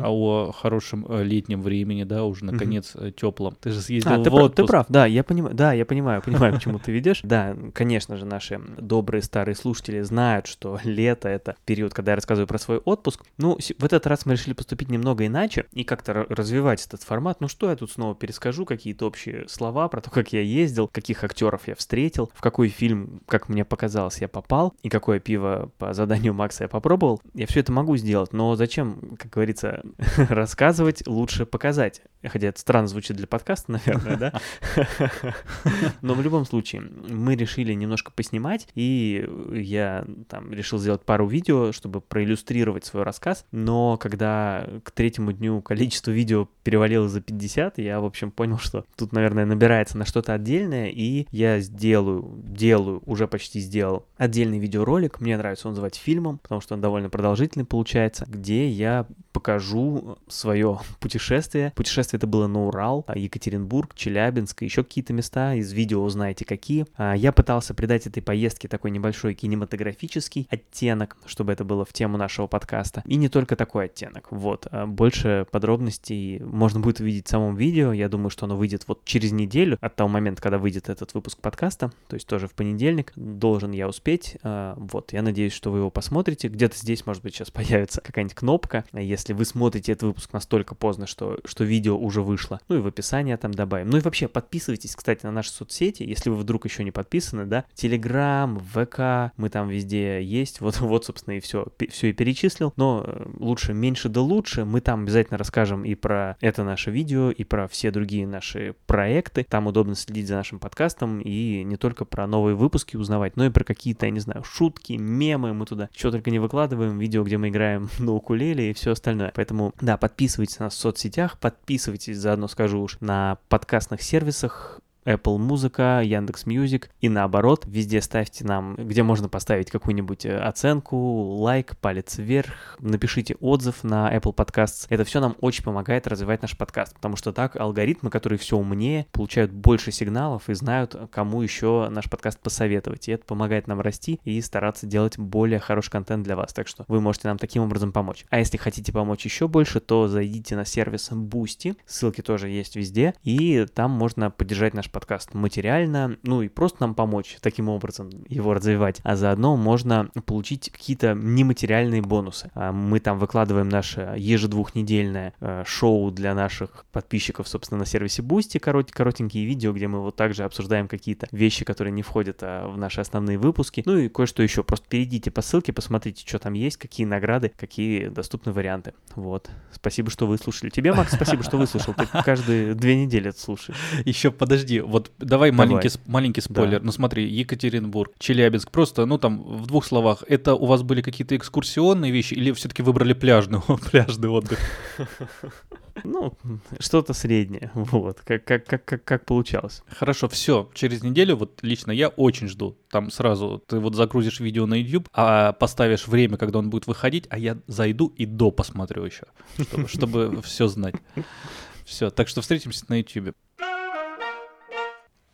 а о хорошем э, летнем времени, да, уже наконец э, теплом. Ты же съездил А, ты, в прав, отпуск. ты прав, да, я понимаю, да, я понимаю, понимаю, к чему ты ведешь. Да, конечно же, наши добрые старые слушатели знают, что <laughs> лето — это период, когда я рассказываю про свой отпуск. Ну, в этот раз мы решили поступить немного иначе и как-то ра- развивать этот формат. Ну, что я тут снова перескажу, какие-то общие слова про то, как я ездил, каких актеров я встретил, в какой фильм, как мне показалось, я попал, и какое пиво по заданию Макса я попробовал. Я все это могу сделать, но зачем, как говорится, <laughs> рассказывать, лучше показать. Хотя это странно звучит для подкаста, наверное, да? <laughs> Но в любом случае, мы решили немножко поснимать, и я там решил сделать пару видео, чтобы проиллюстрировать свой рассказ. Но когда к третьему дню количество видео перевалило за 50, я, в общем, понял, что тут, наверное, набирается на что-то отдельное, и я сделаю, делаю, уже почти сделал отдельный видеоролик. Мне нравится он называть фильмом, потому что он довольно продолжительный получается, где я покажу свое путешествие. Путешествие это было на Урал, а, Екатеринбург, Челябинск еще какие-то места. Из видео узнаете какие. А, я пытался придать этой поездке такой небольшой кинематографический оттенок, чтобы это было в тему нашего подкаста. И не только такой оттенок. Вот. А, больше подробностей можно будет увидеть в самом видео. Я думаю, что оно выйдет вот через неделю от того момента, когда выйдет этот выпуск подкаста. То есть тоже в понедельник. Должен я успеть. Вот. Я надеюсь, что вы его посмотрите. Где-то здесь, может быть, сейчас появится какая-нибудь кнопка. Если вы смотрите этот выпуск настолько поздно, что, что видео уже вышло. Ну и в описании там добавим. Ну и вообще подписывайтесь, кстати, на наши соцсети, если вы вдруг еще не подписаны, да. Телеграм, ВК, мы там везде есть. Вот, вот собственно, и все, все и перечислил. Но э, лучше меньше да лучше. Мы там обязательно расскажем и про это наше видео, и про все другие наши проекты. Там удобно следить за нашим подкастом и не только про новые выпуски узнавать, но и про какие-то, я не знаю, шутки, мемы. Мы туда что только не выкладываем. Видео, где мы играем <laughs> на укулеле и все остальное. Поэтому, да, подписывайтесь на нас в соцсетях, подписывайтесь, заодно скажу уж, на подкастных сервисах, Apple Музыка, Яндекс Music и наоборот. Везде ставьте нам, где можно поставить какую-нибудь э, оценку, лайк, палец вверх, напишите отзыв на Apple Podcasts. Это все нам очень помогает развивать наш подкаст, потому что так алгоритмы, которые все умнее, получают больше сигналов и знают, кому еще наш подкаст посоветовать. И это помогает нам расти и стараться делать более хороший контент для вас. Так что вы можете нам таким образом помочь. А если хотите помочь еще больше, то зайдите на сервис Boosty. Ссылки тоже есть везде. И там можно поддержать наш подкаст подкаст материально, ну и просто нам помочь таким образом его развивать, а заодно можно получить какие-то нематериальные бонусы. А мы там выкладываем наше ежедвухнедельное э, шоу для наших подписчиков, собственно, на сервисе Boosty, корот, коротенькие видео, где мы вот также обсуждаем какие-то вещи, которые не входят а, в наши основные выпуски. Ну и кое-что еще. Просто перейдите по ссылке, посмотрите, что там есть, какие награды, какие доступны варианты. Вот. Спасибо, что вы слушали. Тебе, Макс, спасибо, что выслушал. Ты каждые две недели это слушаешь. Еще подожди, вот давай, давай. маленький, маленький спойлер. Да. Ну смотри, Екатеринбург, Челябинск, просто, ну там в двух словах, это у вас были какие-то экскурсионные вещи или все-таки выбрали пляжный, <laughs> пляжный отдых? <laughs> Ну, что-то среднее, <laughs> вот, как, как, как, как, как получалось. Хорошо, все, через неделю, вот лично я очень жду, там сразу ты вот загрузишь видео на YouTube, а поставишь время, когда он будет выходить, а я зайду и до посмотрю еще, чтобы, чтобы все знать. Все, так что встретимся на YouTube.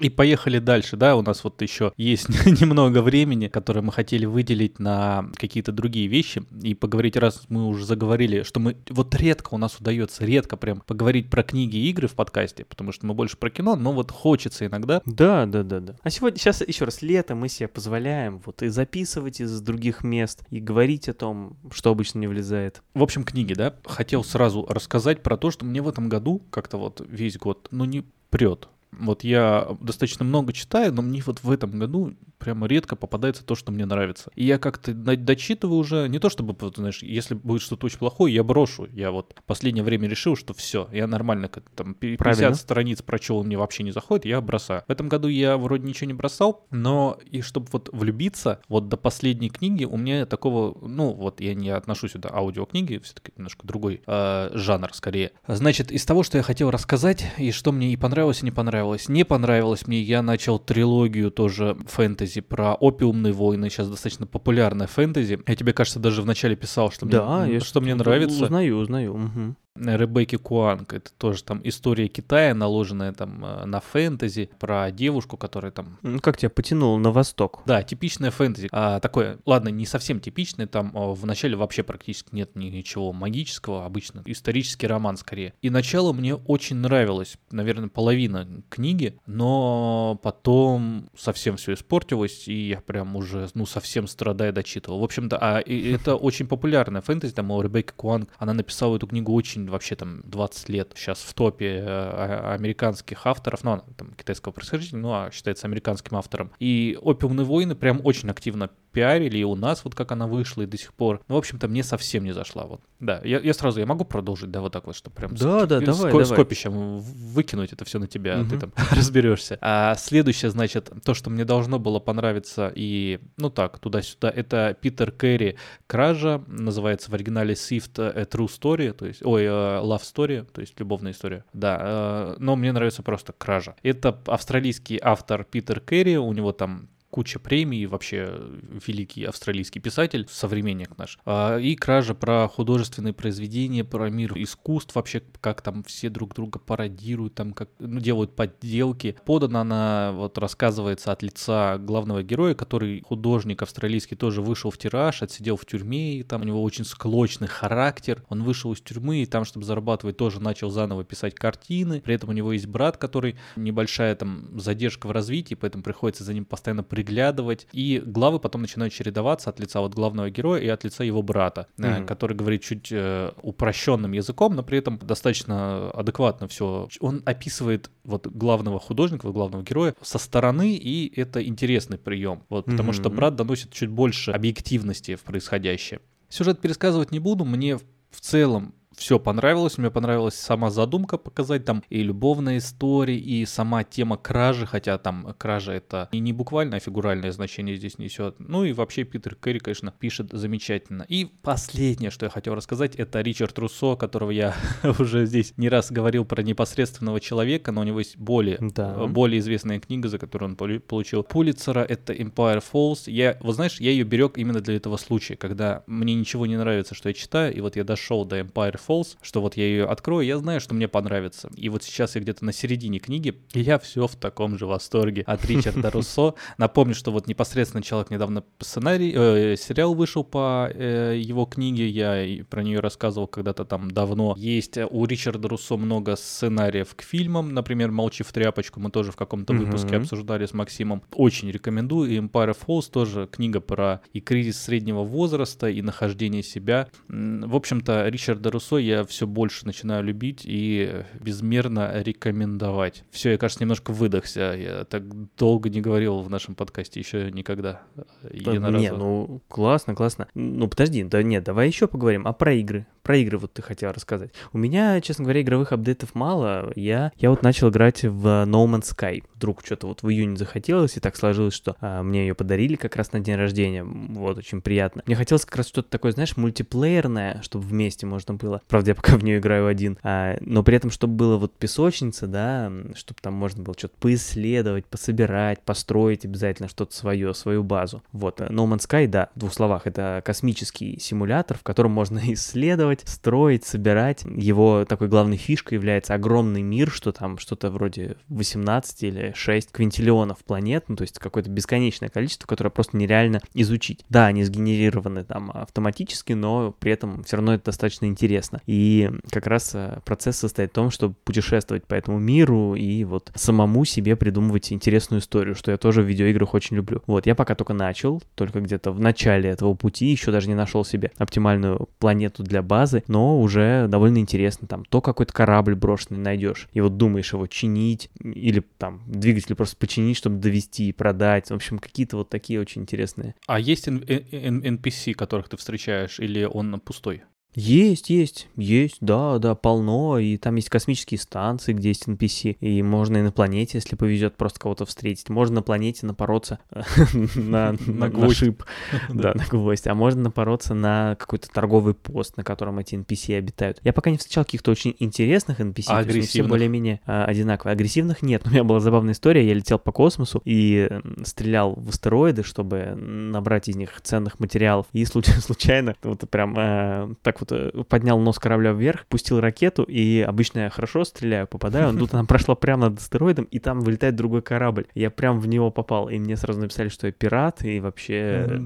И поехали дальше, да, у нас вот еще есть <laughs> немного времени, которое мы хотели выделить на какие-то другие вещи и поговорить, раз мы уже заговорили, что мы вот редко у нас удается, редко прям поговорить про книги и игры в подкасте, потому что мы больше про кино, но вот хочется иногда. Да, да, да, да. А сегодня, сейчас еще раз, лето мы себе позволяем вот и записывать из других мест, и говорить о том, что обычно не влезает. В общем, книги, да, хотел сразу рассказать про то, что мне в этом году как-то вот весь год, ну не прет. Вот я достаточно много читаю, но мне вот в этом году прямо редко попадается то, что мне нравится. И я как-то дочитываю уже, не то чтобы, знаешь, если будет что-то очень плохое, я брошу. Я вот последнее время решил, что все, я нормально, как там 50 Правильно. страниц прочел, мне вообще не заходит, я бросаю. В этом году я вроде ничего не бросал, но и чтобы вот влюбиться, вот до последней книги у меня такого, ну вот я не отношу сюда аудиокниги, все-таки немножко другой э, жанр скорее. Значит, из того, что я хотел рассказать, и что мне и понравилось, и не понравилось. Не понравилось мне, я начал трилогию тоже фэнтези фэнтези про опиумные войны, сейчас достаточно популярная фэнтези. Я тебе, кажется, даже вначале писал, что да, мне, я что мне нравится. Узнаю, узнаю. Угу. Ребекки Куанг. Это тоже там история Китая, наложенная там э, на фэнтези, про девушку, которая там... Ну, как тебя потянуло на восток? Да, типичная фэнтези. А, такое, ладно, не совсем типичное, там а, в начале вообще практически нет ничего магического, обычно исторический роман скорее. И начало мне очень нравилось, наверное, половина книги, но потом совсем все испортилось, и я прям уже, ну, совсем страдая дочитывал. В общем-то, а это очень популярная фэнтези, там у Ребекки Куанг, она написала эту книгу очень очень вообще там 20 лет сейчас в топе э, а- американских авторов, ну, она там китайского происхождения, ну, а считается американским автором. И «Опиумные войны» прям очень активно пиарили, и у нас вот как она вышла, и до сих пор. Ну, в общем-то, мне совсем не зашла. Вот. Да, я, я сразу, я могу продолжить, да, вот так вот, что прям Да, с, да, с, давай, ко- давай. скопищем выкинуть это все на тебя, а ты там <laughs> разберешься. А следующее, значит, то, что мне должно было понравиться и, ну так, туда-сюда, это Питер Кэрри «Кража», называется в оригинале Swift a True Story, то есть, ой, э, Love Story, то есть любовная история, да, э, но мне нравится просто «Кража». Это австралийский автор Питер Кэрри, у него там куча премий, вообще великий австралийский писатель, современник наш. А, И кража про художественные произведения, про мир искусств, вообще как там все друг друга пародируют, там как ну, делают подделки. Подана она, вот рассказывается от лица главного героя, который художник австралийский, тоже вышел в тираж, отсидел в тюрьме, и там у него очень склочный характер. Он вышел из тюрьмы, и там, чтобы зарабатывать, тоже начал заново писать картины. При этом у него есть брат, который небольшая там задержка в развитии, поэтому приходится за ним постоянно приглядывать. И главы потом начинают чередоваться от лица вот главного героя и от лица его брата, Мгм. который говорит чуть э, упрощенным языком, но при этом достаточно адекватно все. Он описывает вот главного художника, вот главного героя со стороны, и это интересный прием. Вот, потому что Мгм. брат доносит чуть больше объективности в происходящее. Сюжет пересказывать не буду, мне в целом все понравилось. Мне понравилась сама задумка показать там и любовная история, и сама тема кражи, хотя там кража это и не буквальное, а фигуральное значение здесь несет. Ну и вообще Питер Кэрри, конечно, пишет замечательно. И последнее, что я хотел рассказать, это Ричард Руссо, которого я <laughs> уже здесь не раз говорил про непосредственного человека, но у него есть более, Да. э, более известная книга, за которую он получил Пулицера, это Empire Falls. Я, вот знаешь, я ее берег именно для этого случая, когда мне ничего не нравится, что я читаю, и вот я дошел до Empire Falls, что вот я ее открою, я знаю, что мне понравится. И вот сейчас я где-то на середине книги, и я все в таком же восторге от Ричарда Руссо. Напомню, что вот непосредственно человек недавно сценарий, э, сериал вышел по э, его книге, я про нее рассказывал когда-то там давно. Есть э, у Ричарда Руссо много сценариев к фильмам, например, «Молчи в тряпочку», мы тоже в каком-то выпуске обсуждали с Максимом. Очень рекомендую. И Empire Falls тоже книга про и кризис среднего возраста, и нахождение себя. В общем-то, Ричарда Руссо я все больше начинаю любить и безмерно рекомендовать. Все, я, кажется, немножко выдохся. Я так долго не говорил в нашем подкасте еще никогда. э, Да. Не, ну классно, классно. Ну подожди, да нет, давай еще поговорим. А про игры? Про игры вот ты хотел рассказать. У меня, честно говоря, игровых апдейтов мало. Я, я вот начал играть в No Man's Sky. Вдруг что-то вот в июне захотелось, и так сложилось, что а, мне ее подарили как раз на день рождения. Вот, очень приятно. Мне хотелось как раз что-то такое, знаешь, мультиплеерное, чтобы вместе можно было. Правда, я пока в нее играю один. А, но при этом, чтобы было вот песочница, да, чтобы там можно было что-то поисследовать, пособирать, построить обязательно что-то свое, свою базу. Вот, э, No Man's Sky, да, в двух словах, это космический симулятор, в котором можно <laughs> исследовать, строить, собирать. Его такой главной фишкой является огромный мир, что там что-то вроде 18 или 6 квинтиллионов планет, ну, то есть какое-то бесконечное количество, которое просто нереально изучить. Да, они сгенерированы там автоматически, но при этом все равно это достаточно интересно. И как раз э, процесс состоит в том, чтобы путешествовать по этому миру и вот самому себе придумывать интересную историю, что я тоже в видеоиграх очень люблю. Вот, я пока только начал, только где-то в начале этого пути, еще даже не нашел себе оптимальную планету для базы, но уже довольно интересно. Там то какой-то корабль брошенный найдешь, и вот думаешь его чинить, или там двигатель просто починить, чтобы довести и продать. В общем, какие-то вот такие очень интересные. А есть NPC, которых ты встречаешь, или он пустой? Есть, есть, есть, да, да, полно, и там есть космические станции, где есть NPC, и можно и на планете, если повезет, просто кого-то встретить. Можно на планете напороться <laughs> на, <laughs> шип, <laughs> да, на гвоздь, а можно напороться на какой-то торговый пост, на котором эти NPC обитают. Я пока не встречал каких-то очень интересных NPC, А они все агрессивных? более-менее а, одинаковые. Агрессивных нет, но у меня была забавная история, я летел по космосу и стрелял в астероиды, чтобы набрать из них ценных материалов, и случ- случайно вот прям э, так поднял нос корабля вверх, пустил ракету, и обычно я хорошо стреляю, попадаю, но тут она прошла прямо над астероидом, и там вылетает другой корабль. Я прям в него попал, и мне сразу написали, что я пират, и вообще,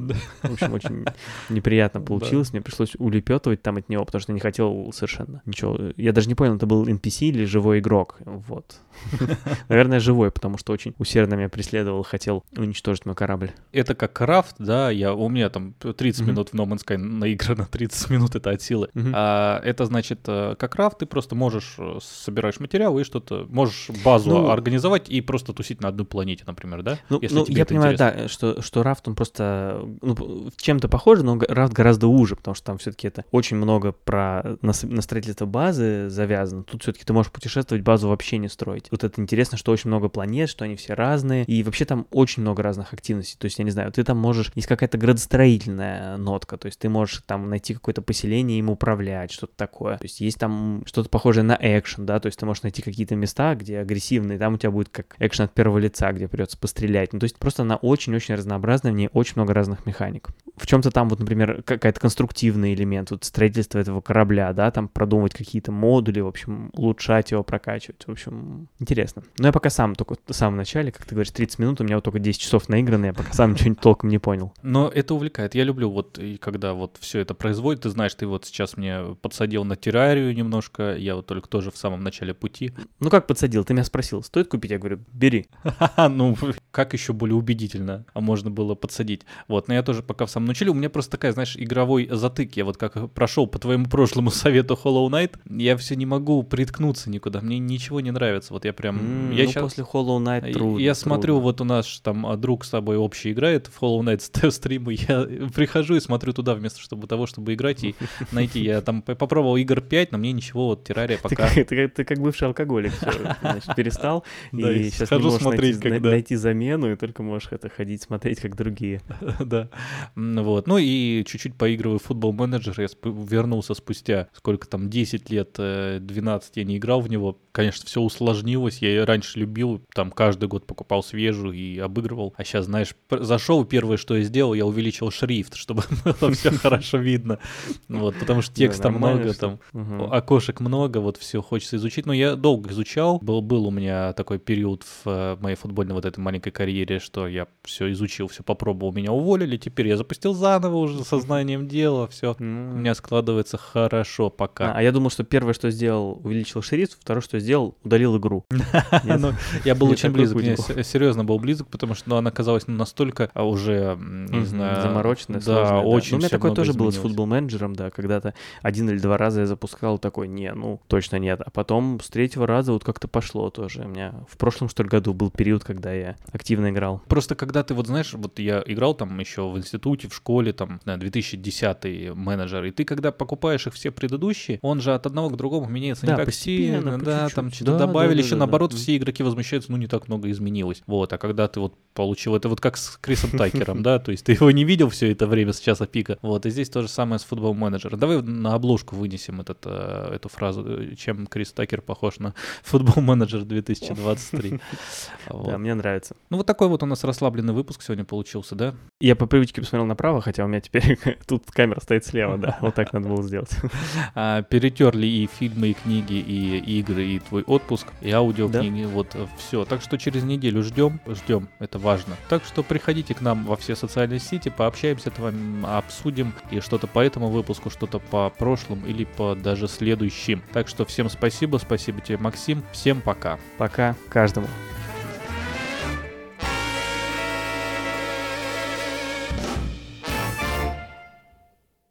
в общем, очень неприятно <laughs> получилось. Мне пришлось улепетывать там от него, потому что не хотел совершенно ничего. Я даже не понял, это был NPC или живой игрок. Вот. <laughs> Наверное, живой, потому что очень усердно меня преследовал, хотел уничтожить мой корабль. Это как крафт, да, я, у меня там 30 Мгм. минут в No Man's Sky наиграно, 30 минут это от силы. Мгм. А это значит, э, как раф, ты просто можешь э, собираешь материал и что-то можешь базу Ну- организовать и просто тусить на одной планете, например, да? Ну, Если ну, я понимаю, интересно. да, что, что рафт, он просто ну, чем-то похож, но рафт гораздо уже, потому что там все-таки это очень много про на строительство базы завязано. Тут все-таки ты можешь путешествовать, базу вообще не строить. Вот это интересно, что очень много планет, что они все разные, и вообще там очень много разных активностей. То есть, я не знаю, ты там можешь, есть какая-то градостроительная нотка, то есть ты можешь там найти какое-то поселение, им управлять, что-то такое. То есть есть там что-то похожее на экшен, да, то есть ты можешь найти какие-то места, где агрессивные, там у тебя будет как экшен от первого лица, где придется пострелять. Ну, то есть просто она очень-очень разнообразная, в ней очень много разных механик. В чем-то там вот, например, какая-то конструктивный элемент, вот строительство этого корабля, да, там продумывать какие-то модули, в общем, улучшать его, прокачивать, в общем, интересно. Но я пока сам только в самом начале, как ты говоришь, 30 минут, у меня вот только 10 часов наиграны, я пока сам ничего толком не понял. Но это увлекает. Я люблю вот, и когда вот все это производит, ты знаешь, ты вот сейчас мне подсадил на террарию немножко, я вот только тоже в самом начале пути. <laughs> Ну как подсадил? Ты меня спросил, стоит купить? Я говорю, бери. <laughs> Ну, как еще более убедительно а можно было подсадить. Вот, но я тоже пока в самом начале, у меня просто такая, знаешь, игровой затык. Я вот как прошел по твоему <laughs> прошлому совету Hollow Knight, я все не могу приткнуться никуда, мне ничего не нравится. Вот я прям... Я ну, щас- после Hollow Knight трудно. я смотрю, вот у нас там а, друг с тобой общий играет в Hollow Knight ст- стримы, я прихожу и смотрю туда вместо чтобы того, чтобы играть и найти. Я там попробовал игр 5, но мне ничего, вот террария Ты пока... ты, как- ты как бывший алкоголик, значит, перестал, Да, и сейчас не можешь смотреть, найти, на- когда. найти замену, и только можешь это ходить смотреть, как другие. <laughs> Да. Вот. Ну и чуть-чуть поигрываю в футбол менеджер. Я вернулся спустя сколько там, 10 лет, э, 12 я не играл в него. Конечно, все усложнилось. Я и раньше любил, там каждый год покупал свежую и обыгрывал. А сейчас, знаешь, зашел, первое, что я сделал, я увеличил шрифт, <laughs> чтобы было все <laughs> хорошо видно. Вот, потому что текста много, там окошек много, вот все хочется изучить. Но я долго изучал. Был, был у меня такой период в э, моей футбольной вот этой маленькой карьере, что я все изучил, все попробовал, меня уволили. Теперь я запустил заново уже сознанием <laughs> дела, все. У М. меня складывается хорошо А, пока. а я думал, что первое, что сделал, увеличил шрифт, второе, что сделал, удалил игру. <laughs> Ну, я был очень близок, серьезно был близок, потому что ну, она казалась ну, настолько а, уже, не знаю... замороченная, да, очень Ну, у меня такое тоже было с футбол-менеджером, да, когда-то один или два раза я запускал такой, не, ну, точно нет. А потом с третьего раза вот как-то пошло тоже. У меня в прошлом, что ли, году был период, когда я активно играл. Просто когда ты, вот знаешь, вот я играл там еще в институте, в школе, там, на 2010 менеджер, и ты когда покупаешь их все предыдущие, он же от одного к другому меняется не Да, так постепенно, сильно, да, чуть-чуть. там что-то Да, добавили, да, да, еще да, да. наоборот, Мгм. все игроки возмущаются, ну не так много изменилось. Вот, а когда ты вот получил это вот как с Крисом Такером, <laughs> да, то есть ты его не видел все это время с часа пика, вот, и здесь то же самое с футбол Давай на обложку вынесем этот, э, эту фразу, э, чем Крис Такер похож на футбол менеджер 2023. <laughs> Вот. Да, мне нравится. Ну, вот такой вот у нас расслабленный выпуск сегодня получился, да? Я по привычке посмотрел направо, хотя у меня теперь <laughs> тут камера стоит слева, да. <laughs> Вот так надо было сделать. А, перетерли и фильмы, и книги, и игры, и твой отпуск, и аудиокниги, вот все. Так что через неделю ждем, ждем, это важно. Так что приходите к нам во все социальные сети, пообщаемся, с вами, обсудим и что-то по этому выпуску, что-то по прошлым или по даже следующим. Так что всем спасибо, спасибо тебе, Максим, всем пока. Пока каждому.